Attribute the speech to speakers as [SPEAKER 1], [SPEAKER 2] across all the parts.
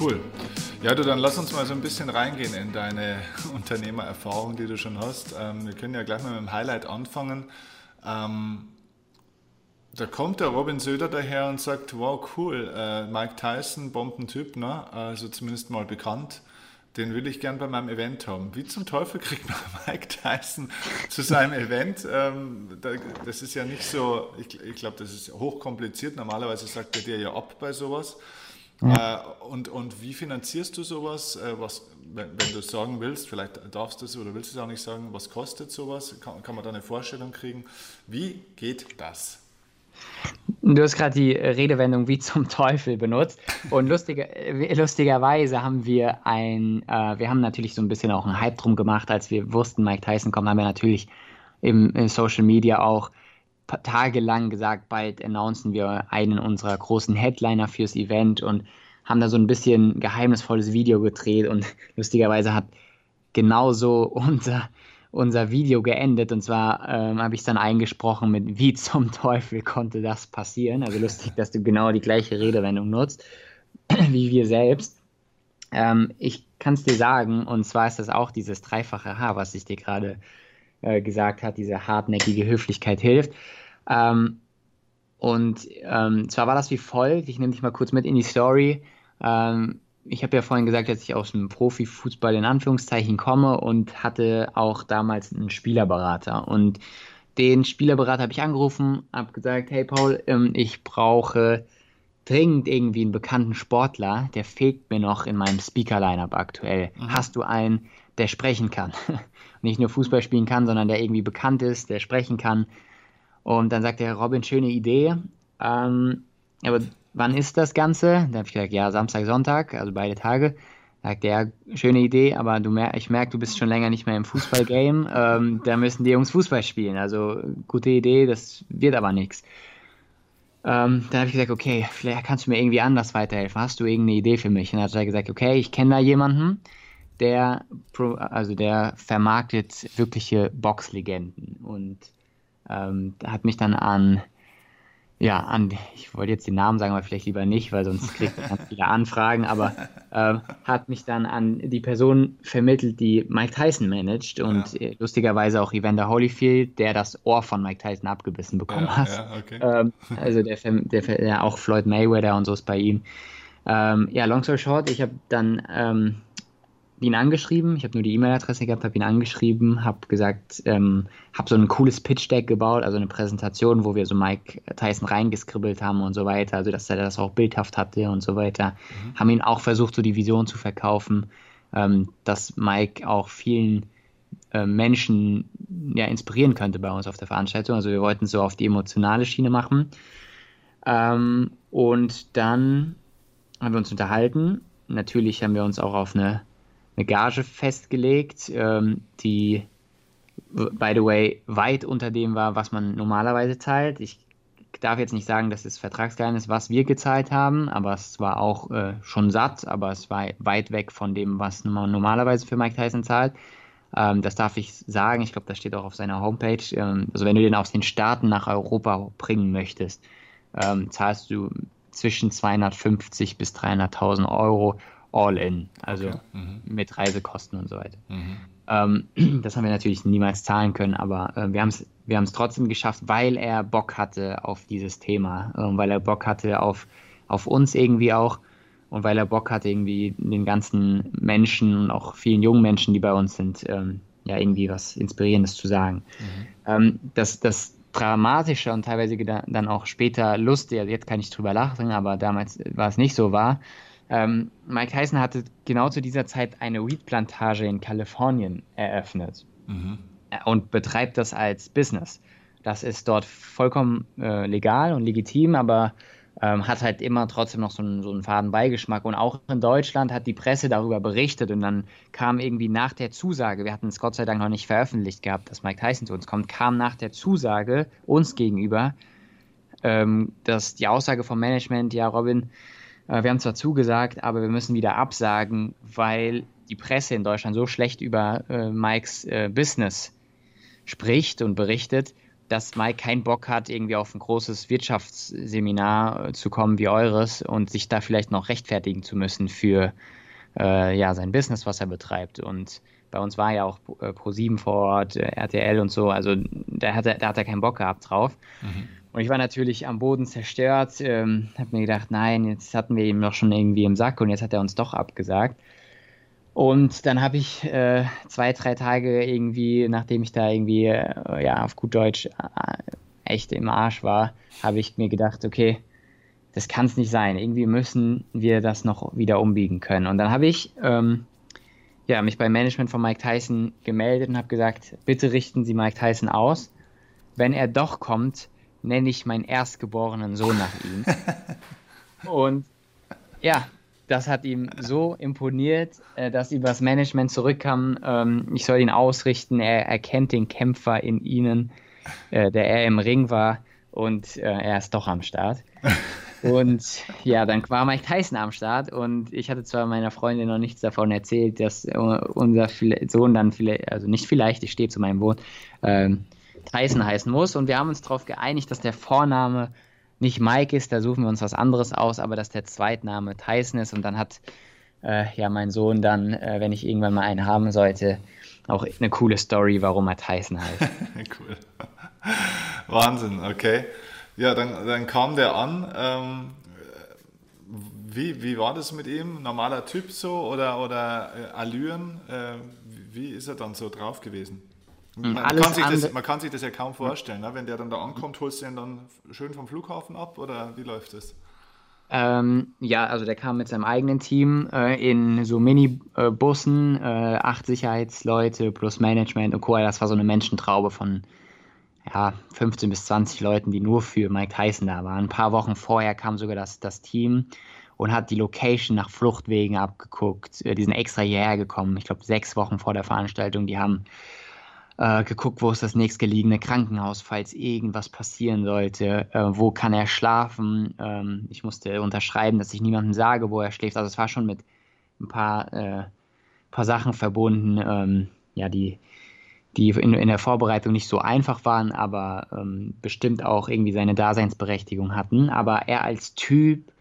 [SPEAKER 1] cool. Ja, du, dann lass uns mal so ein bisschen reingehen in deine Unternehmererfahrung, die du schon hast. Ähm, wir können ja gleich mal mit dem Highlight anfangen. Ähm, da kommt der Robin Söder daher und sagt, wow, cool, äh, Mike Tyson, Bombentyp, ne? also zumindest mal bekannt, den will ich gern bei meinem Event haben. Wie zum Teufel kriegt man Mike Tyson zu seinem Event? Ähm, da, das ist ja nicht so, ich, ich glaube, das ist hochkompliziert. Normalerweise sagt er dir ja ab bei sowas. Ja. Äh, und, und wie finanzierst du sowas? Äh, was, wenn, wenn du es sagen willst, vielleicht darfst du es oder willst du es auch nicht sagen, was kostet sowas? Kann, kann man da eine Vorstellung kriegen? Wie geht das?
[SPEAKER 2] Du hast gerade die Redewendung wie zum Teufel benutzt. Und lustiger, lustigerweise haben wir ein, äh, wir haben natürlich so ein bisschen auch einen Hype drum gemacht, als wir wussten, Mike Tyson kommt, haben wir natürlich im, im Social Media auch tagelang gesagt, bald announcen wir einen unserer großen Headliner fürs Event und haben da so ein bisschen geheimnisvolles Video gedreht und lustigerweise hat genauso unser unser Video geendet und zwar ähm, habe ich dann eingesprochen mit wie zum Teufel konnte das passieren. Also lustig, dass du genau die gleiche Redewendung nutzt wie wir selbst. Ähm, ich kann es dir sagen und zwar ist das auch dieses dreifache H, was ich dir gerade äh, gesagt habe, diese hartnäckige Höflichkeit hilft. Ähm, und ähm, zwar war das wie folgt, ich nehme dich mal kurz mit in die Story. Ähm, ich habe ja vorhin gesagt, dass ich aus dem Profifußball in Anführungszeichen komme und hatte auch damals einen Spielerberater. Und den Spielerberater habe ich angerufen, habe gesagt, hey Paul, ähm, ich brauche dringend irgendwie einen bekannten Sportler, der fehlt mir noch in meinem Speaker-Line-Up aktuell. Mhm. Hast du einen, der sprechen kann? Nicht nur Fußball spielen kann, sondern der irgendwie bekannt ist, der sprechen kann. Und dann sagt er, Robin, schöne Idee. Ähm, aber wann ist das Ganze? Da habe ich gesagt, ja, Samstag, Sonntag, also beide Tage. Sagt er, schöne Idee, aber du mer ich merke, du bist schon länger nicht mehr im Fußballgame. Ähm, da müssen die Jungs Fußball spielen. Also gute Idee, das wird aber nichts. Ähm, dann habe ich gesagt, okay, vielleicht kannst du mir irgendwie anders weiterhelfen. Hast du irgendeine Idee für mich? Und dann hat er gesagt, okay, ich kenne da jemanden, der, also der vermarktet wirkliche Boxlegenden und ähm, hat mich dann an ja, an, ich wollte jetzt den Namen sagen, aber vielleicht lieber nicht, weil sonst kriegt er ganz viele Anfragen, aber äh, hat mich dann an die Person vermittelt, die Mike Tyson managt und ja. Äh, lustigerweise auch Evander Holyfield, der das Ohr von Mike Tyson abgebissen bekommen ja, hat. Ja, okay. ähm, also der, der, der, auch Floyd Mayweather und so ist bei ihm. Ähm, ja, long story short, ich habe dann ähm, ihn angeschrieben, ich habe nur die E-Mail-Adresse gehabt, habe ihn angeschrieben, habe gesagt, ähm, habe so ein cooles Pitch-Deck gebaut, also eine Präsentation, wo wir so Mike Tyson reingeskribbelt haben und so weiter, also dass er das auch bildhaft hatte und so weiter. Mhm. Haben ihn auch versucht, so die Vision zu verkaufen, ähm, dass Mike auch vielen äh, Menschen ja, inspirieren könnte bei uns auf der Veranstaltung. Also wir wollten so auf die emotionale Schiene machen. Ähm, und dann haben wir uns unterhalten. Natürlich haben wir uns auch auf eine eine Gage festgelegt, ähm, die, by the way, weit unter dem war, was man normalerweise zahlt. Ich darf jetzt nicht sagen, dass es Vertragsgeheimnis, was wir gezahlt haben, aber es war auch äh, schon satt, aber es war weit weg von dem, was man normalerweise für Mike Tyson zahlt. Ähm, das darf ich sagen. Ich glaube, das steht auch auf seiner Homepage. Ähm, also wenn du den aus den Staaten nach Europa bringen möchtest, ähm, zahlst du zwischen 250 bis 300.000 Euro all in, also okay. mhm. mit Reisekosten und so weiter. Mhm. Ähm, das haben wir natürlich niemals zahlen können, aber äh, wir haben es wir haben's trotzdem geschafft, weil er Bock hatte auf dieses Thema, äh, weil er Bock hatte auf, auf uns irgendwie auch und weil er Bock hatte, irgendwie den ganzen Menschen und auch vielen jungen Menschen, die bei uns sind, ähm, ja, irgendwie was Inspirierendes zu sagen. Mhm. Ähm, das, das Dramatische und teilweise dann auch später lustig, also jetzt kann ich drüber lachen, aber damals war es nicht so war, ähm, Mike Tyson hatte genau zu dieser Zeit eine Weed-Plantage in Kalifornien eröffnet mhm. und betreibt das als Business. Das ist dort vollkommen äh, legal und legitim, aber ähm, hat halt immer trotzdem noch so einen, so einen faden Beigeschmack. Und auch in Deutschland hat die Presse darüber berichtet und dann kam irgendwie nach der Zusage, wir hatten es Gott sei Dank noch nicht veröffentlicht gehabt, dass Mike Tyson zu uns kommt, kam nach der Zusage uns gegenüber, ähm, dass die Aussage vom Management, ja, Robin, äh, wir haben zwar zugesagt, aber wir müssen wieder absagen, weil die Presse in Deutschland so schlecht über äh, Mikes äh, Business spricht und berichtet, dass Mike keinen Bock hat, irgendwie auf ein großes Wirtschaftsseminar äh, zu kommen wie eures und sich da vielleicht noch rechtfertigen zu müssen für äh, ja, sein Business, was er betreibt. Und bei uns war ja auch äh, Pro7 vor Ort, äh, RTL und so, also da hat er, da hat er keinen Bock gehabt drauf. Mhm. Und ich war natürlich am Boden zerstört, ähm, habe mir gedacht, nein, jetzt hatten wir ihn doch schon irgendwie im Sack und jetzt hat er uns doch abgesagt. Und dann habe ich äh, zwei, drei Tage irgendwie, nachdem ich da irgendwie, äh, ja, auf gut Deutsch äh, echt im Arsch war, habe ich mir gedacht, okay, das kann es nicht sein. Irgendwie müssen wir das noch wieder umbiegen können. Und dann habe ich ähm, ja, mich beim Management von Mike Tyson gemeldet und habe gesagt, bitte richten Sie Mike Tyson aus. Wenn er doch kommt, nenne ich meinen erstgeborenen Sohn nach ihm. und ja, das hat ihm so imponiert, äh, dass übers Management zurückkam, ähm, ich soll ihn ausrichten, er erkennt den Kämpfer in ihnen, äh, der er im Ring war und äh, er ist doch am Start. Und ja, dann war Mike Tyson am Start und ich hatte zwar meiner Freundin noch nichts davon erzählt, dass unser Sohn dann vielleicht, also nicht vielleicht, ich stehe zu meinem Wohn, ähm, Tyson heißen muss und wir haben uns darauf geeinigt, dass der Vorname nicht Mike ist, da suchen wir uns was anderes aus, aber dass der Zweitname Tyson ist und dann hat äh, ja mein Sohn dann, äh, wenn ich irgendwann mal einen haben sollte, auch eine coole Story, warum er Tyson heißt.
[SPEAKER 1] cool. Wahnsinn, okay. Ja, dann, dann kam der an. Ähm, wie, wie war das mit ihm? Normaler Typ so oder, oder äh, Allüren? Äh, wie ist er dann so drauf gewesen? Man, kann sich das, man kann sich das ja kaum vorstellen. Ne? Wenn der dann da ankommt, holst du ihn dann schön vom Flughafen ab oder wie läuft das?
[SPEAKER 2] Ähm, ja, also der kam mit seinem eigenen Team äh, in so Minibussen, äh, acht Sicherheitsleute plus Management und Co. Das war so eine Menschentraube von ja, 15 bis 20 Leuten, die nur für Mike Tyson da waren. Ein paar Wochen vorher kam sogar das, das Team und hat die Location nach Fluchtwegen abgeguckt. Äh, die sind extra hierher gekommen, ich glaube sechs Wochen vor der Veranstaltung. Die haben äh, geguckt, wo ist das nächstgelegene Krankenhaus, falls irgendwas passieren sollte, äh, wo kann er schlafen. Ähm, ich musste unterschreiben, dass ich niemandem sage, wo er schläft. Also es war schon mit ein paar, äh, paar Sachen verbunden, ähm, ja, die, die in, in, der Vorbereitung nicht so einfach waren, aber ähm, bestimmt auch irgendwie seine Daseinsberechtigung hatten. Aber er als Typ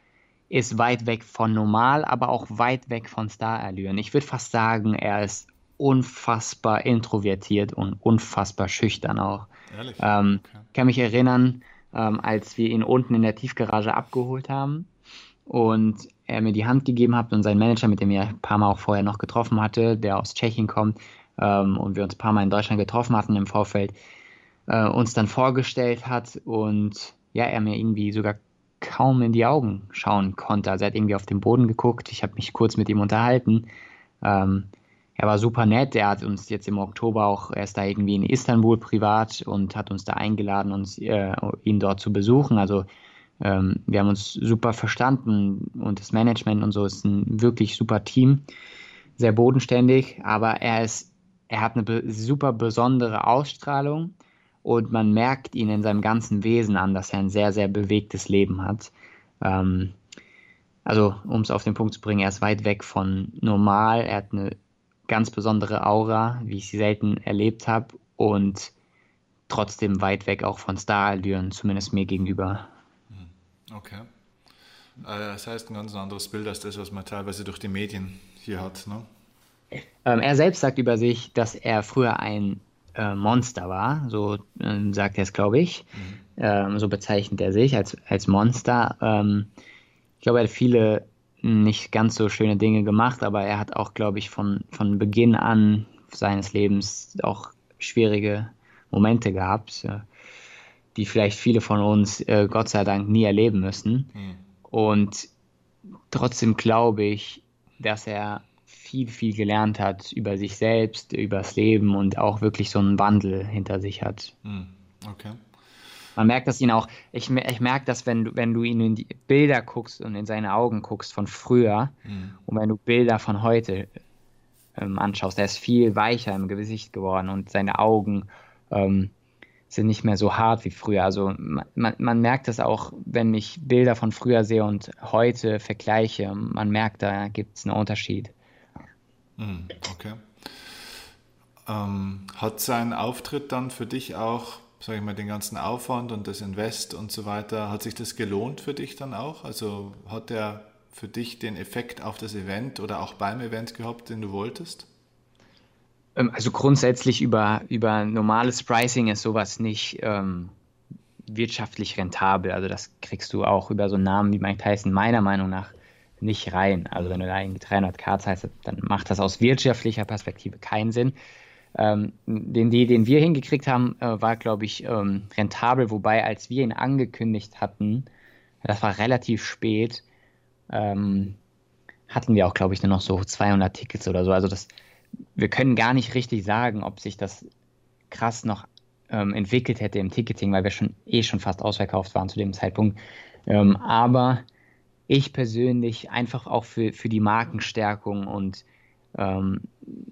[SPEAKER 2] ist weit weg von normal, aber auch weit weg von Starallüren. Ich würde fast sagen, er ist unfassbar introvertiert und unfassbar schüchtern auch. Ehrlich? Ähm, okay. kann mich erinnern, ähm, als wir ihn unten in der Tiefgarage abgeholt haben und er mir die Hand gegeben hat und sein Manager, mit dem er ein paar Mal auch vorher noch getroffen hatte, der aus Tschechien kommt ähm, und wir uns ein paar Mal in Deutschland getroffen hatten im Vorfeld, äh, uns dann vorgestellt hat und ja, er mir irgendwie sogar kaum in die Augen schauen konnte. Also er hat irgendwie auf den Boden geguckt, ich habe mich kurz mit ihm unterhalten. Ähm, er war super nett. Er hat uns jetzt im Oktober auch, er ist da irgendwie in Istanbul privat und hat uns da eingeladen, uns, äh, ihn dort zu besuchen. Also ähm, wir haben uns super verstanden und das Management und so ist ein wirklich super Team. Sehr bodenständig, aber er ist, er hat eine super besondere Ausstrahlung und man merkt ihn in seinem ganzen Wesen an, dass er ein sehr, sehr bewegtes Leben hat. Ähm, also, um es auf den Punkt zu bringen, er ist weit weg von normal. Er hat eine ganz besondere Aura, wie ich sie selten erlebt habe und trotzdem weit weg auch von Starallüren, zumindest mir gegenüber.
[SPEAKER 1] Hm, okay. Äh, das heißt ein ganz anderes Bild als das, was man teilweise durch die Medien hier hat. Ne?
[SPEAKER 2] Ähm, er selbst sagt über sich, dass er früher ein äh, Monster war, so äh, sagt er es, glaube ich. Mhm. Ähm, so bezeichnet er sich als, als Monster. Ähm, ich glaube, er hat viele nicht ganz so schöne Dinge gemacht, aber er hat auch, glaube ich, von, von Beginn an seines Lebens auch schwierige Momente gehabt, äh, die vielleicht viele von uns, äh, Gott sei Dank, nie erleben müssen. Mhm. Und trotzdem glaube ich, dass er viel, viel gelernt hat über sich selbst, über das Leben und auch wirklich so einen Wandel hinter sich hat. Mhm. Okay. Man merkt das ihn auch, ich, ich merke das, wenn du, wenn du ihn in die Bilder guckst und in seine Augen guckst von früher mhm. und wenn du Bilder von heute ähm, anschaust, er ist viel weicher im Gesicht geworden und seine Augen ähm, sind nicht mehr so hart wie früher. Also man, man merkt das auch, wenn ich Bilder von früher sehe und heute vergleiche, man merkt, da gibt es einen Unterschied.
[SPEAKER 1] Mhm. Okay. Ähm, hat sein Auftritt dann für dich auch sage ich mal, den ganzen Aufwand und das Invest und so weiter, hat sich das gelohnt für dich dann auch? Also hat der für dich den Effekt auf das Event oder auch beim Event gehabt, den du wolltest?
[SPEAKER 2] Ähm, also grundsätzlich über, über normales Pricing ist sowas nicht ähm, wirtschaftlich rentabel. Also das kriegst du auch über so Namen wie Mike Tyson meiner Meinung nach nicht rein. Also wenn du da irgendwie 300k zahlst, dann macht das aus wirtschaftlicher Perspektive keinen Sinn. Ähm, den, den wir hingekriegt haben, äh, war, glaube ich, ähm, rentabel, wobei als wir ihn angekündigt hatten, das war relativ spät, ähm, hatten wir auch, glaube ich, nur noch so 200 Tickets oder so. Also das, wir können gar nicht richtig sagen, ob sich das krass noch ähm, entwickelt hätte im Ticketing, weil wir schon eh schon fast ausverkauft waren zu dem Zeitpunkt. Ähm, aber ich persönlich einfach auch für, für die Markenstärkung und ähm,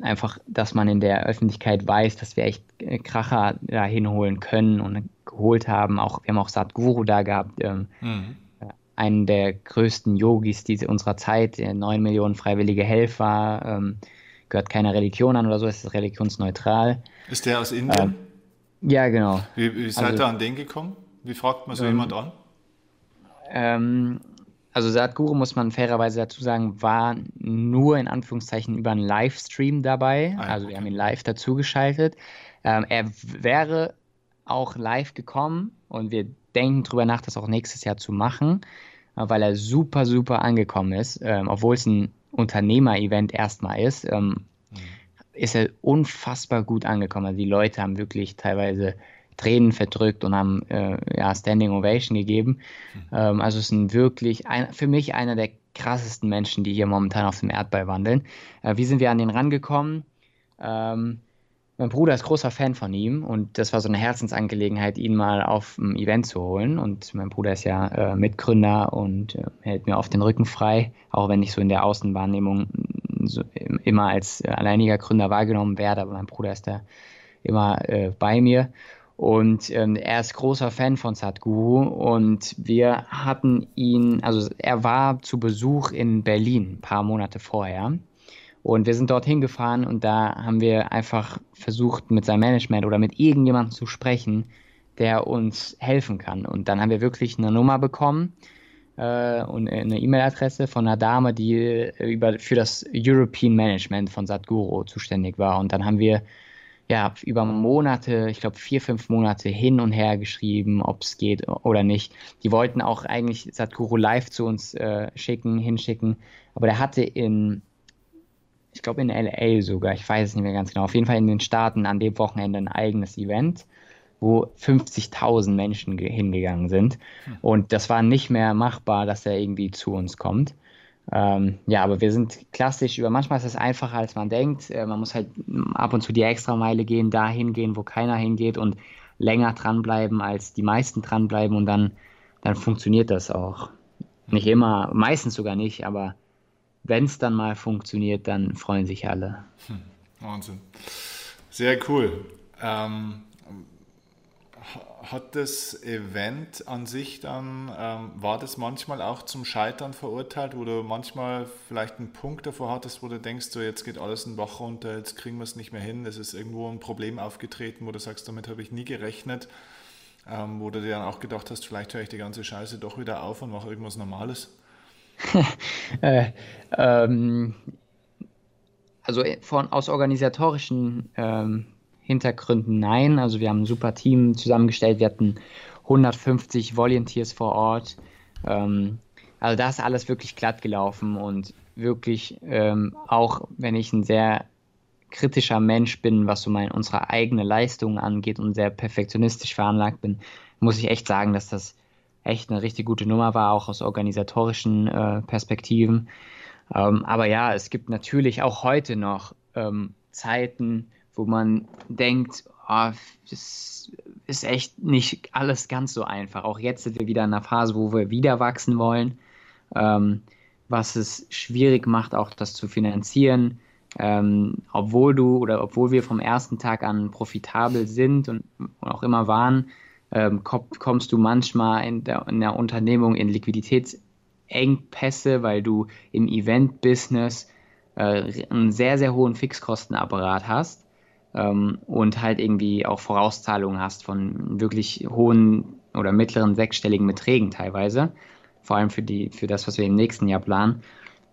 [SPEAKER 2] einfach, dass man in der Öffentlichkeit weiß, dass wir echt äh, Kracher da hinholen können und geholt haben. Auch, wir haben auch Sadhguru da gehabt, ähm, mhm. einen der größten Yogis diese, unserer Zeit, neun Millionen freiwillige Helfer, ähm, gehört keiner Religion an oder so, ist religionsneutral.
[SPEAKER 1] Ist der aus Indien?
[SPEAKER 2] Ähm, ja, genau.
[SPEAKER 1] Wie, wie seid also, ihr an den gekommen? Wie fragt man so ähm, jemand an?
[SPEAKER 2] Also Sadhguru, muss man fairerweise dazu sagen, war nur in Anführungszeichen über einen Livestream dabei. Ah, also okay. wir haben ihn live dazugeschaltet. Ähm, er wäre auch live gekommen und wir denken darüber nach, das auch nächstes Jahr zu machen, weil er super, super angekommen ist. Ähm, obwohl es ein Unternehmer-Event erstmal ist, ähm, mhm. ist er unfassbar gut angekommen. Also die Leute haben wirklich teilweise Tränen verdrückt und haben äh, ja, Standing Ovation gegeben. Mhm. Ähm, also es sind wirklich ein, für mich einer der krassesten Menschen, die hier momentan auf dem Erdball wandeln. Äh, wie sind wir an den rangekommen? Ähm, mein Bruder ist großer Fan von ihm und das war so eine Herzensangelegenheit, ihn mal auf ein Event zu holen. Und mein Bruder ist ja äh, Mitgründer und äh, hält mir oft den Rücken frei, auch wenn ich so in der Außenwahrnehmung so immer als alleiniger Gründer wahrgenommen werde, aber mein Bruder ist da immer äh, bei mir. Und ähm, er ist großer Fan von Sadhguru und wir hatten ihn, also er war zu Besuch in Berlin ein paar Monate vorher. Und wir sind dorthin gefahren und da haben wir einfach versucht, mit seinem Management oder mit irgendjemandem zu sprechen, der uns helfen kann. Und dann haben wir wirklich eine Nummer bekommen äh, und eine E-Mail-Adresse von einer Dame, die über, für das European Management von Sadhguru zuständig war. Und dann haben wir ja, über Monate, ich glaube vier, fünf Monate hin und her geschrieben, ob es geht oder nicht. Die wollten auch eigentlich Sadhguru live zu uns äh, schicken, hinschicken, aber der hatte in, ich glaube in LA sogar, ich weiß es nicht mehr ganz genau, auf jeden Fall in den Staaten an dem Wochenende ein eigenes Event, wo 50.000 Menschen hingegangen sind. Hm. Und das war nicht mehr machbar, dass er irgendwie zu uns kommt. Ähm, ja, aber wir sind klassisch über, manchmal ist es einfacher, als man denkt. Äh, man muss halt ab und zu die Extrameile gehen, dahin gehen, wo keiner hingeht und länger dranbleiben, als die meisten dranbleiben und dann, dann funktioniert das auch. Nicht immer, meistens sogar nicht, aber wenn es dann mal funktioniert, dann freuen sich alle.
[SPEAKER 1] Hm, Wahnsinn. Sehr cool. Ähm, hat das Event an sich dann, ähm, war das manchmal auch zum Scheitern verurteilt, wo du manchmal vielleicht einen Punkt davor hattest, wo du denkst, so jetzt geht alles in Bach runter, jetzt kriegen wir es nicht mehr hin, es ist irgendwo ein Problem aufgetreten, wo du sagst, damit habe ich nie gerechnet, ähm, wo du dir dann auch gedacht hast, vielleicht höre ich die ganze Scheiße doch wieder auf und mache irgendwas Normales?
[SPEAKER 2] äh, ähm, also äh, von, aus organisatorischen ähm, Hintergründen nein. Also wir haben ein super Team zusammengestellt. Wir hatten 150 Volunteers vor Ort. Ähm, also da ist alles wirklich glatt gelaufen und wirklich ähm, auch, wenn ich ein sehr kritischer Mensch bin, was so meine unsere eigene Leistung angeht und sehr perfektionistisch veranlagt bin, muss ich echt sagen, dass das echt eine richtig gute Nummer war, auch aus organisatorischen äh, Perspektiven. Ähm, aber ja, es gibt natürlich auch heute noch ähm, Zeiten, wo man denkt, oh, das ist echt nicht alles ganz so einfach. Auch jetzt sind wir wieder in einer Phase, wo wir wieder wachsen wollen, ähm, was es schwierig macht, auch das zu finanzieren. Ähm, obwohl du oder obwohl wir vom ersten Tag an profitabel sind und, auch immer waren, ähm, kommst du manchmal in der, in der Unternehmung in Liquiditätsengpässe, weil du im Event-Business äh, einen sehr, sehr hohen Fixkostenapparat hast und halt irgendwie auch Vorauszahlungen hast von wirklich hohen oder mittleren sechsstelligen Beträgen teilweise, vor allem für, die, für das, was wir im nächsten Jahr planen.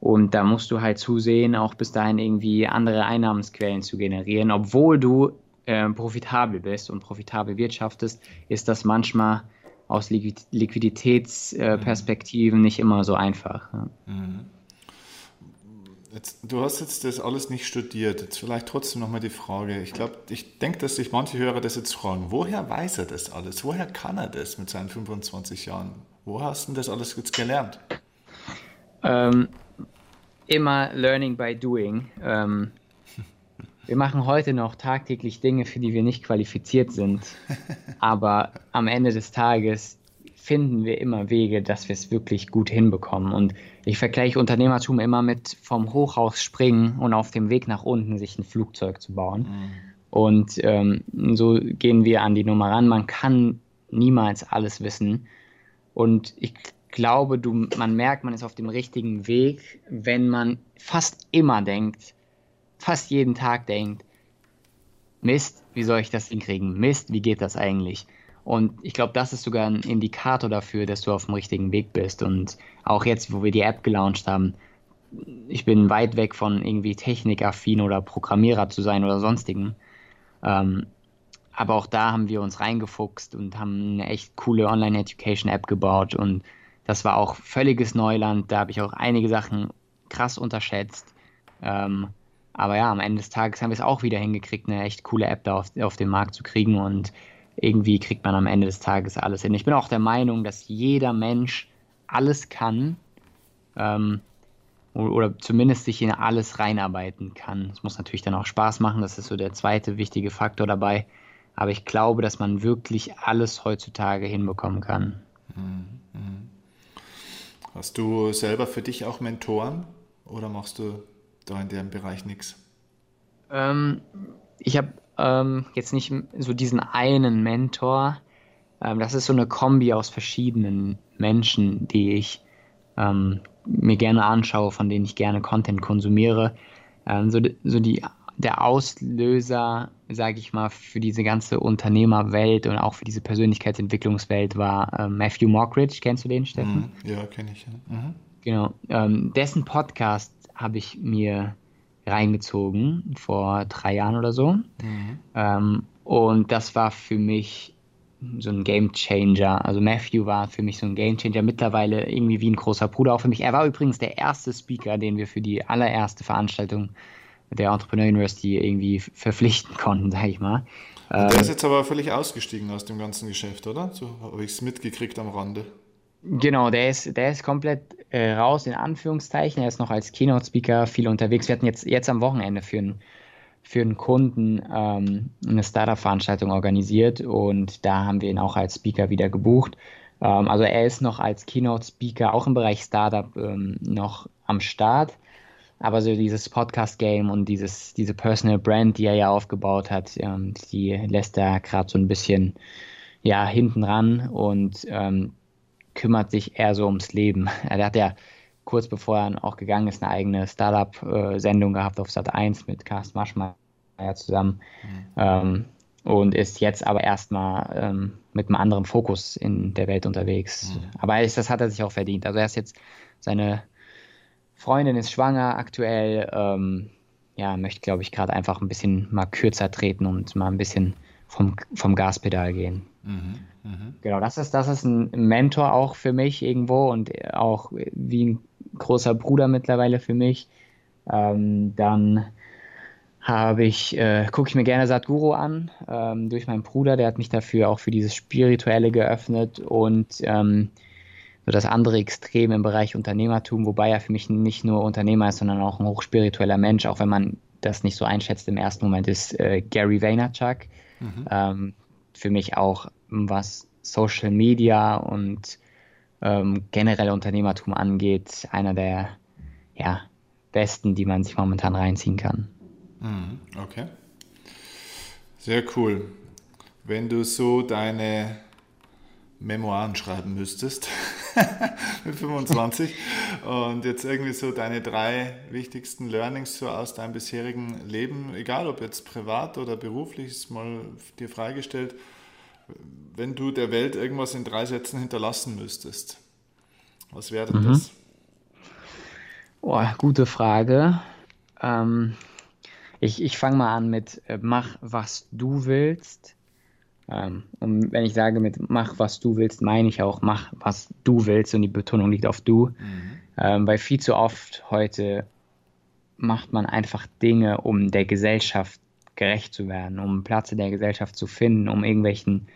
[SPEAKER 2] Und da musst du halt zusehen, auch bis dahin irgendwie andere Einnahmensquellen zu generieren. Obwohl du äh, profitabel bist und profitabel wirtschaftest, ist das manchmal aus Liquiditätsperspektiven äh, nicht immer so einfach. Ja. Mhm.
[SPEAKER 1] Jetzt, du hast jetzt das alles nicht studiert. Jetzt vielleicht trotzdem nochmal die Frage. Ich glaube, ich denke, dass sich manche Hörer das jetzt fragen. Woher weiß er das alles? Woher kann er das mit seinen 25 Jahren? Wo hast du das alles jetzt gelernt?
[SPEAKER 2] Ähm, immer Learning by Doing. Ähm, wir machen heute noch tagtäglich Dinge, für die wir nicht qualifiziert sind. Aber am Ende des Tages finden wir immer Wege, dass wir es wirklich gut hinbekommen. Und ich vergleiche Unternehmertum immer mit vom Hochhaus springen und auf dem Weg nach unten sich ein Flugzeug zu bauen. Mhm. Und ähm, so gehen wir an die Nummer ran. Man kann niemals alles wissen. Und ich glaube, du, man merkt, man ist auf dem richtigen Weg, wenn man fast immer denkt, fast jeden Tag denkt, Mist, wie soll ich das hinkriegen? Mist, wie geht das eigentlich? Und ich glaube, das ist sogar ein Indikator dafür, dass du auf dem richtigen Weg bist. Und auch jetzt, wo wir die App gelauncht haben, ich bin weit weg von irgendwie technikaffin oder Programmierer zu sein oder sonstigen. Ähm, aber auch da haben wir uns reingefuchst und haben eine echt coole Online-Education-App gebaut. Und das war auch völliges Neuland. Da habe ich auch einige Sachen krass unterschätzt. Ähm, aber ja, am Ende des Tages haben wir es auch wieder hingekriegt, eine echt coole App da auf, auf den Markt zu kriegen. Und irgendwie kriegt man am Ende des Tages alles hin. Ich bin auch der Meinung, dass jeder Mensch alles kann ähm, oder zumindest sich in alles reinarbeiten kann. Es muss natürlich dann auch Spaß machen, das ist so der zweite wichtige Faktor dabei. Aber ich glaube, dass man wirklich alles heutzutage hinbekommen kann. Mhm.
[SPEAKER 1] Hast du selber für dich auch Mentoren oder machst du da in dem Bereich nichts?
[SPEAKER 2] Ähm, ich habe ähm, jetzt nicht so diesen einen Mentor. Ähm, das ist so eine Kombi aus verschiedenen Menschen, die ich ähm, mir gerne anschaue, von denen ich gerne Content konsumiere. Ähm, so, so die, der Auslöser, sage ich mal, für diese ganze Unternehmerwelt und auch für diese Persönlichkeitsentwicklungswelt war äh, Matthew Mockridge. Kennst du den, Steffen?
[SPEAKER 1] Mhm. Ja, kenne ich. Ja. Mhm.
[SPEAKER 2] Genau. Ähm, dessen Podcast habe ich mir reingezogen vor drei Jahren oder so. Mhm. Ähm, und das war für mich so ein Game Changer. Also Matthew war für mich so ein Game Changer, mittlerweile irgendwie wie ein großer Bruder auch für mich. Er war übrigens der erste Speaker, den wir für die allererste Veranstaltung der Entrepreneur University irgendwie verpflichten konnten, sag ich mal.
[SPEAKER 1] der ist ähm, jetzt aber völlig ausgestiegen aus dem ganzen Geschäft, oder? So habe ich es mitgekriegt am Rande.
[SPEAKER 2] Genau, der ist, der ist komplett äh, raus, in Anführungszeichen. Er ist noch als Keynote-Speaker viel unterwegs. Wir hatten jetzt, jetzt am Wochenende für einen, für einen Kunden ähm, eine Startup-Veranstaltung organisiert und da haben wir ihn auch als Speaker wieder gebucht. Ähm, also er ist noch als Keynote-Speaker auch im Bereich Startup ähm, noch am Start. Aber so dieses Podcast-Game und dieses, diese Personal Brand, die er ja aufgebaut hat, ähm, die lässt er gerade so ein bisschen ja, hinten ran und ähm, kümmert sich eher so ums Leben. Er hat ja kurz bevor er auch gegangen ist, eine eigene Startup-Sendung gehabt auf Sat 1 mit Carsten Maschmeyer zusammen. Mhm. Ähm, und ist jetzt aber erstmal ähm, mit einem anderen Fokus in der Welt unterwegs. Mhm. Aber das hat er sich auch verdient. Also er ist jetzt, seine Freundin ist schwanger aktuell, ähm, ja, möchte, glaube ich, gerade einfach ein bisschen mal kürzer treten und mal ein bisschen vom, vom Gaspedal gehen. Mhm. Mhm. Genau, das ist, das ist ein Mentor auch für mich irgendwo und auch wie ein großer Bruder mittlerweile für mich. Ähm, dann habe ich, äh, gucke ich mir gerne Sadhguru an, ähm, durch meinen Bruder, der hat mich dafür auch für dieses Spirituelle geöffnet und ähm, so das andere Extrem im Bereich Unternehmertum, wobei er für mich nicht nur Unternehmer ist, sondern auch ein hochspiritueller Mensch, auch wenn man das nicht so einschätzt im ersten Moment, ist äh, Gary Vaynerchuk. Mhm. Ähm, für mich auch was Social Media und ähm, generell Unternehmertum angeht, einer der ja, besten, die man sich momentan reinziehen kann.
[SPEAKER 1] Mhm, okay. Sehr cool. Wenn du so deine Memoiren schreiben müsstest mit 25 und jetzt irgendwie so deine drei wichtigsten Learnings so aus deinem bisherigen Leben, egal ob jetzt privat oder beruflich, ist mal dir freigestellt, wenn du der Welt irgendwas in drei Sätzen hinterlassen müsstest. Was wäre denn mhm. das?
[SPEAKER 2] Oh, gute Frage. Ähm, ich ich fange mal an mit äh, mach, was du willst. Ähm, und wenn ich sage mit mach, was du willst, meine ich auch mach, was du willst und die Betonung liegt auf du. Mhm. Ähm, weil viel zu oft heute macht man einfach Dinge, um der Gesellschaft gerecht zu werden, um Platz in der Gesellschaft zu finden, um irgendwelchen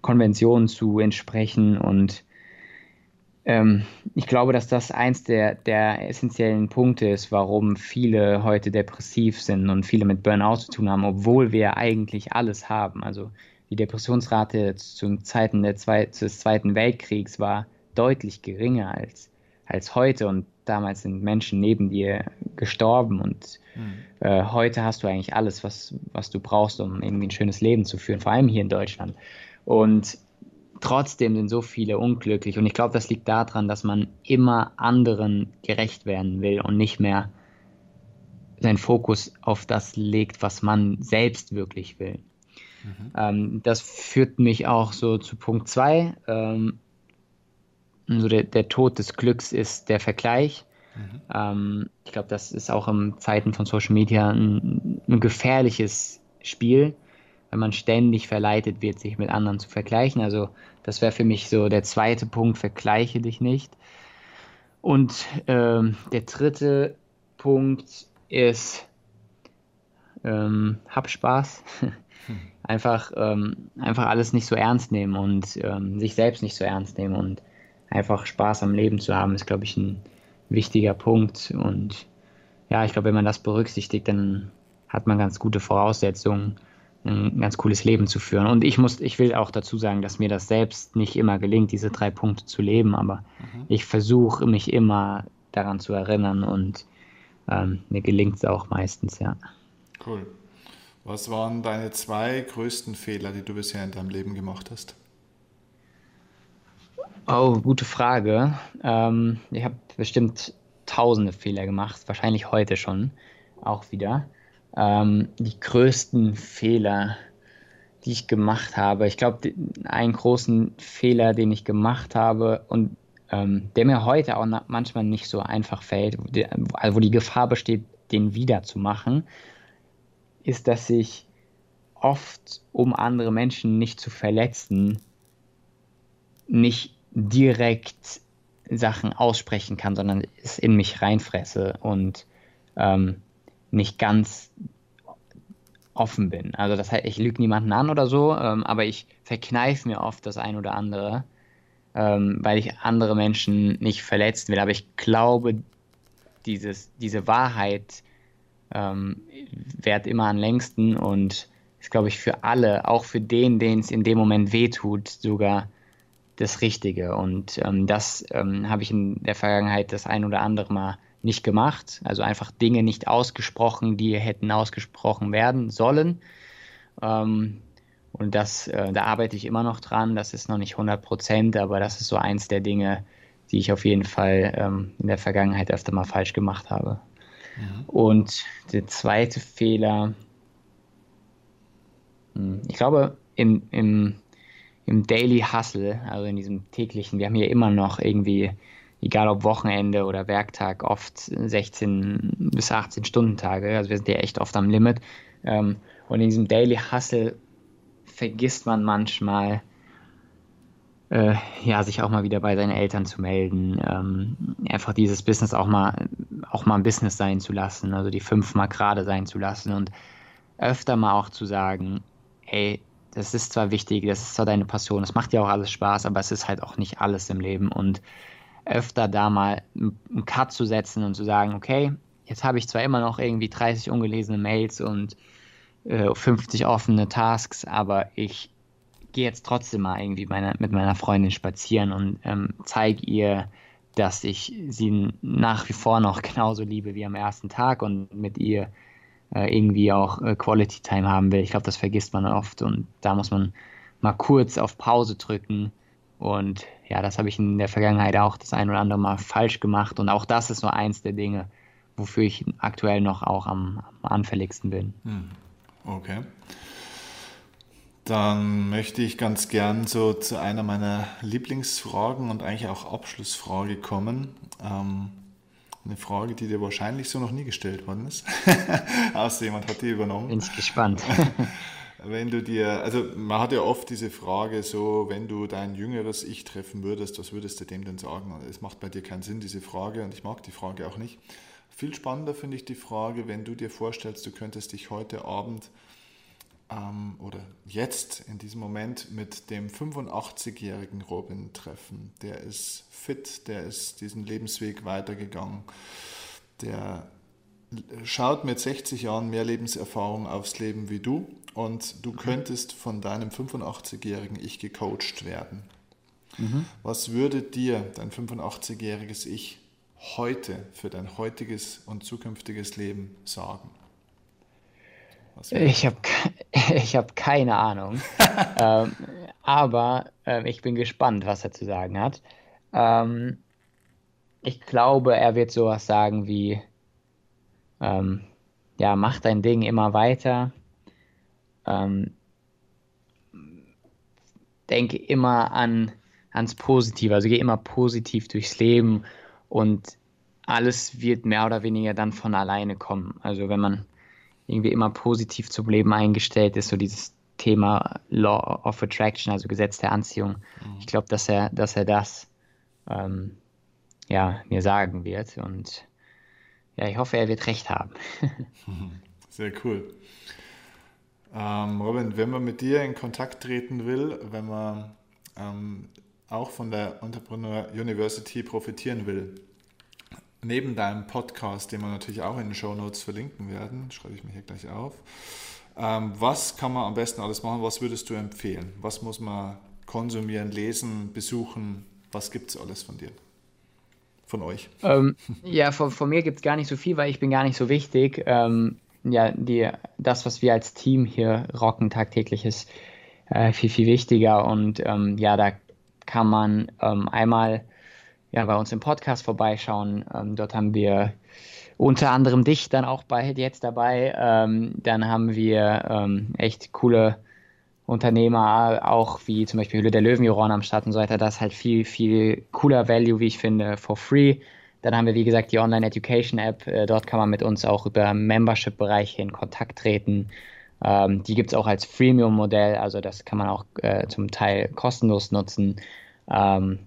[SPEAKER 2] Konventionen zu entsprechen. Und ähm, ich glaube, dass das eins der, der essentiellen Punkte ist, warum viele heute depressiv sind und viele mit Burnout zu tun haben, obwohl wir eigentlich alles haben. Also die Depressionsrate zu Zeiten Zwei des Zweiten Weltkriegs war deutlich geringer als, als heute und damals sind Menschen neben dir gestorben und mhm. äh, heute hast du eigentlich alles, was, was du brauchst, um irgendwie ein schönes Leben zu führen, vor allem hier in Deutschland. Und trotzdem sind so viele unglücklich und ich glaube, das liegt daran, dass man immer anderen gerecht werden will und nicht mehr seinen Fokus auf das legt, was man selbst wirklich will. Mhm. Ähm, das führt mich auch so zu Punkt 2. Ähm, so der, der, Tod des Glücks ist der Vergleich. Mhm. Ähm, ich glaube, das ist auch in Zeiten von Social Media ein, ein, gefährliches Spiel, wenn man ständig verleitet wird, sich mit anderen zu vergleichen. Also das wäre für mich so der zweite Punkt, vergleiche dich nicht. Und ähm, der dritte Punkt ist, ähm, hab Spaß. einfach, ähm, einfach alles nicht so ernst nehmen und ähm, sich selbst nicht so ernst nehmen und einfach Spaß am Leben zu haben, ist, glaube ich, ein wichtiger Punkt. Und ja, ich glaube, wenn man das berücksichtigt, dann hat man ganz gute Voraussetzungen, ein ganz cooles Leben zu führen. Und ich muss, ich will auch dazu sagen, dass mir das selbst nicht immer gelingt, diese drei Punkte zu leben, aber mhm. ich versuche mich immer daran zu erinnern und ähm, mir gelingt es auch meistens, ja.
[SPEAKER 1] Cool. Was waren deine zwei größten Fehler, die du bisher in deinem Leben gemacht hast?
[SPEAKER 2] Oh, gute Frage. Ähm, ich habe bestimmt tausende Fehler gemacht, wahrscheinlich heute schon auch wieder. Ähm, die größten Fehler, die ich gemacht habe, ich glaube, einen großen Fehler, den ich gemacht habe und ähm, der mir heute auch manchmal nicht so einfach fällt, also wo die Gefahr besteht, den wieder zu machen, ist, dass ich oft, um andere Menschen nicht zu verletzen, nicht direkt Sachen aussprechen kann, sondern es in mich reinfresse und ähm, nicht ganz offen bin. Also das heißt, ich lüge niemanden an oder so, ähm, aber ich verkneife mir oft das ein oder andere, ähm, weil ich andere Menschen nicht verletzen will. Aber ich glaube, dieses, diese Wahrheit ähm, währt immer am längsten und ist, glaube ich, für alle, auch für den, den es in dem Moment wehtut, sogar das Richtige. Und ähm, das ähm, habe ich in der Vergangenheit das ein oder andere Mal nicht gemacht. Also einfach Dinge nicht ausgesprochen, die hätten ausgesprochen werden sollen. Ähm, und das, äh, da arbeite ich immer noch dran. Das ist noch nicht 100 Prozent, aber das ist so eins der Dinge, die ich auf jeden Fall ähm, in der Vergangenheit öfter mal falsch gemacht habe. Und der zweite Fehler, hm, ich glaube, im, im, im Daily Hustle, also in diesem täglichen, wir haben hier immer noch irgendwie, egal ob Wochenende oder Werktag, oft 16 bis 18 Stunden Tage, also wir sind ja echt oft am Limit. Ähm, und in diesem Daily Hustle vergisst man manchmal, äh, ja, sich auch mal wieder bei seinen Eltern zu melden, ähm, einfach dieses Business auch mal, auch mal ein Business sein zu lassen, also die fünf mal gerade sein zu lassen und öfter mal auch zu sagen, hey, das ist zwar wichtig, das ist zwar deine Passion, es macht dir auch alles Spaß, aber es ist halt auch nicht alles im Leben. Und öfter da mal einen Cut zu setzen und zu sagen, okay, jetzt habe ich zwar immer noch irgendwie 30 ungelesene Mails und äh, 50 offene Tasks, aber ich gehe jetzt trotzdem mal irgendwie meine, mit meiner Freundin spazieren und ähm, zeige ihr, dass ich sie nach wie vor noch genauso liebe wie am ersten Tag und mit ihr irgendwie auch äh, Quality Time haben will. Ich glaube, das vergisst man oft und da muss man mal kurz auf Pause drücken Und ja, das habe ich in der Vergangenheit auch das ein oder andere Mal falsch gemacht. Und auch das ist so eins der Dinge, wofür ich aktuell noch auch am, am anfälligsten bin. Hm.
[SPEAKER 1] Okay. Dann möchte ich ganz gern so zu einer meiner Lieblingsfragen und eigentlich auch Abschlussfrage kommen. Ähm, eine Frage, die dir wahrscheinlich so noch nie gestellt worden ist. Außer jemand hat die übernommen.
[SPEAKER 2] Bin ich gespannt.
[SPEAKER 1] wenn du dir, also man hat ja oft diese Frage so, wenn du dein jüngeres Ich treffen würdest, was würdest du dem denn sagen? Es macht bei dir keinen Sinn, diese Frage, und ich mag die Frage auch nicht. Viel spannender finde ich die Frage, wenn du dir vorstellst, du könntest dich heute Abend ähm, oder jetzt in diesem Moment mit dem 85-jährigen Robin treffen. Der ist fit, der ist diesen Lebensweg weitergegangen, der schaut mit 60 Jahren mehr Lebenserfahrung aufs Leben wie du und du könntest von deinem 85-jährigen Ich gecoacht werden. Mhm. Was würde dir dein 85-jähriges Ich heute für dein heutiges und zukünftiges Leben sagen?
[SPEAKER 2] Ich habe ich hab keine Ahnung. ähm, aber äh, ich bin gespannt, was er zu sagen hat. Ähm, ich glaube, er wird sowas sagen wie, ähm, ja, mach dein Ding immer weiter. Ähm, denke immer an, ans Positive, also geh immer positiv durchs Leben und alles wird mehr oder weniger dann von alleine kommen. Also wenn man irgendwie immer positiv zum Leben eingestellt ist, so dieses Thema Law of Attraction, also Gesetz der Anziehung. Mhm. Ich glaube, dass er, dass er das ähm, ja, mir sagen wird. Und ja, ich hoffe, er wird recht haben.
[SPEAKER 1] Sehr cool. Ähm, Robin, wenn man mit dir in Kontakt treten will, wenn man ähm, auch von der Entrepreneur University profitieren will, neben deinem Podcast, den wir natürlich auch in den Show Notes verlinken werden, schreibe ich mir hier gleich auf, ähm, was kann man am besten alles machen? Was würdest du empfehlen? Was muss man konsumieren, lesen, besuchen? Was gibt es alles von dir? Von euch?
[SPEAKER 2] Ähm, ja, von, von mir gibt es gar nicht so viel, weil ich bin gar nicht so wichtig. Ähm, ja, die, das, was wir als Team hier rocken tagtäglich, ist äh, viel, viel wichtiger. Und ähm, ja, da kann man ähm, einmal ja, bei uns im Podcast vorbeischauen. Ähm, dort haben wir unter anderem dich dann auch bei jetzt dabei. Ähm, dann haben wir ähm, echt coole Unternehmer, auch wie zum Beispiel Hülle der Löwenjuron am Start und so weiter. Das ist halt viel, viel cooler Value, wie ich finde, for free. Dann haben wir, wie gesagt, die Online Education App. Äh, dort kann man mit uns auch über Membership-Bereiche in Kontakt treten. Ähm, die gibt es auch als Freemium-Modell, also das kann man auch äh, zum Teil kostenlos nutzen. Ähm,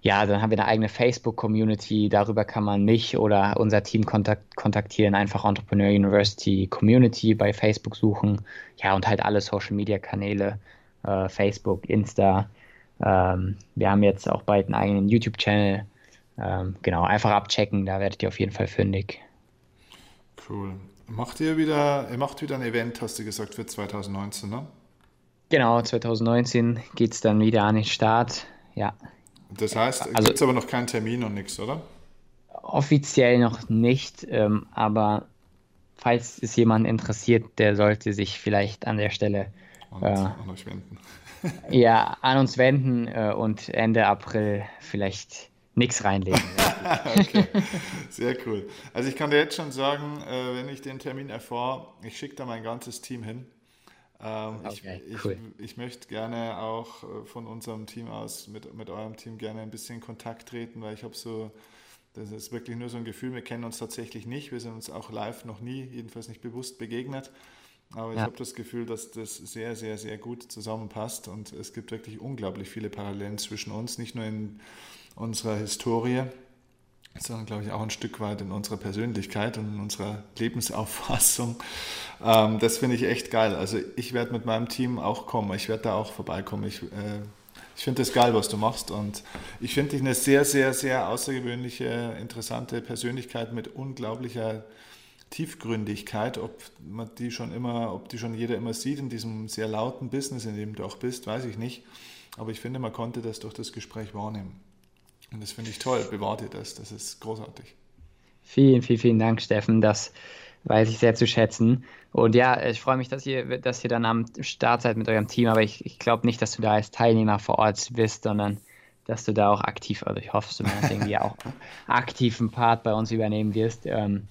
[SPEAKER 2] ja, dann haben wir eine eigene Facebook-Community. Darüber kann man mich oder unser Team kontakt kontaktieren. Einfach Entrepreneur University Community bei Facebook suchen. Ja, und halt alle Social-Media-Kanäle. Äh, Facebook, Insta. Ähm, wir haben jetzt auch bald einen eigenen YouTube-Channel. Ähm, genau, einfach abchecken. Da werdet ihr auf jeden Fall fündig.
[SPEAKER 1] Cool. Macht ihr wieder, ihr macht wieder ein Event, hast du gesagt, für 2019, ne?
[SPEAKER 2] Genau, 2019 geht es dann wieder an den Start. Ja.
[SPEAKER 1] Das heißt, also, gibt es aber noch keinen Termin und nichts, oder?
[SPEAKER 2] Offiziell noch nicht, ähm, aber falls es jemand interessiert, der sollte sich vielleicht an der Stelle
[SPEAKER 1] und, äh, an euch wenden.
[SPEAKER 2] ja, an uns wenden äh, und Ende April vielleicht nichts reinlegen.
[SPEAKER 1] okay, sehr cool. Also ich kann dir jetzt schon sagen, äh, wenn ich den Termin erfahre, ich schicke da mein ganzes Team hin. Ähm, okay, ich, cool. ich, ich, möchte gerne auch äh, von unserem Team aus mit, mit eurem Team gerne ein bisschen in Kontakt treten, weil ich habe so, das ist wirklich nur so ein Gefühl, wir kennen uns tatsächlich nicht, wir sind uns auch live noch nie, jedenfalls nicht bewusst begegnet. Aber ich habe das Gefühl, dass das sehr, sehr, sehr gut zusammenpasst und es gibt wirklich unglaublich viele Parallelen zwischen uns, nicht nur in unserer Historie, sondern glaube ich auch ein Stück weit in unserer Persönlichkeit und in unserer Lebensauffassung. Ähm, das finde ich echt geil. Also ich werde mit meinem Team auch kommen, ich werde da auch vorbeikommen. Ich, äh, ich finde das geil, was du machst und ich finde dich eine sehr, sehr, sehr außergewöhnliche, interessante Persönlichkeit mit unglaublicher Tiefgründigkeit. Ob man die schon immer, ob die schon jeder immer sieht in diesem sehr lauten Business, in dem du auch bist, weiß ich nicht. Aber ich finde, man konnte das durch das Gespräch wahrnehmen. Und das finde ich toll. Bewahrt ihr das. Das ist großartig.
[SPEAKER 2] Vielen, vielen, vielen Dank, Steffen. Das weiß ich sehr zu schätzen. Und ja, ich freue mich, dass ihr, dass ihr dann am Start seid mit eurem Team, aber ich, ich glaube nicht, dass du da als Teilnehmer vor Ort bist, sondern dass du da auch aktiv, also ich hoffe zumindest irgendwie auch aktiven Part bei uns übernehmen wirst. Ähm,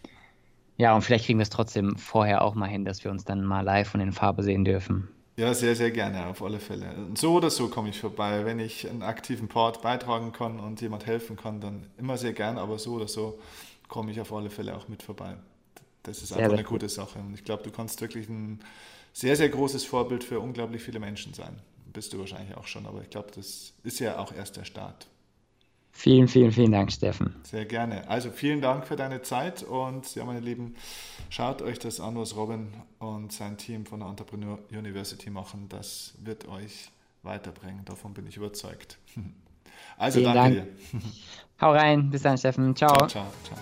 [SPEAKER 2] ja, und vielleicht kriegen wir es trotzdem vorher auch mal hin, dass wir uns dann mal live von den Farbe sehen dürfen.
[SPEAKER 1] Ja, sehr, sehr gerne, auf alle Fälle. So oder so komme ich vorbei. Wenn ich einen aktiven Part beitragen kann und jemand helfen kann, dann immer sehr gern, aber so oder so komme ich auf alle Fälle auch mit vorbei. Das ist sehr, einfach eine gute Sache. Und ich glaube, du kannst wirklich ein sehr, sehr großes Vorbild für unglaublich viele Menschen sein. Bist du wahrscheinlich auch schon, aber ich glaube, das ist ja auch erst der Start.
[SPEAKER 2] Vielen, vielen, vielen Dank, Steffen.
[SPEAKER 1] Sehr gerne. Also vielen Dank für deine Zeit und ja, meine Lieben, schaut euch das an, was Robin und sein Team von der Entrepreneur University machen. Das wird euch weiterbringen. Davon bin ich überzeugt. Also vielen danke Dank. dir.
[SPEAKER 2] Hau rein. Bis dann, Steffen. Ciao. Ciao, ciao, ciao.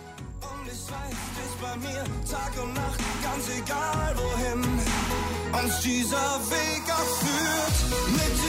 [SPEAKER 2] Tag und Nacht, ganz egal wohin uns dieser Weg auch führt. Mit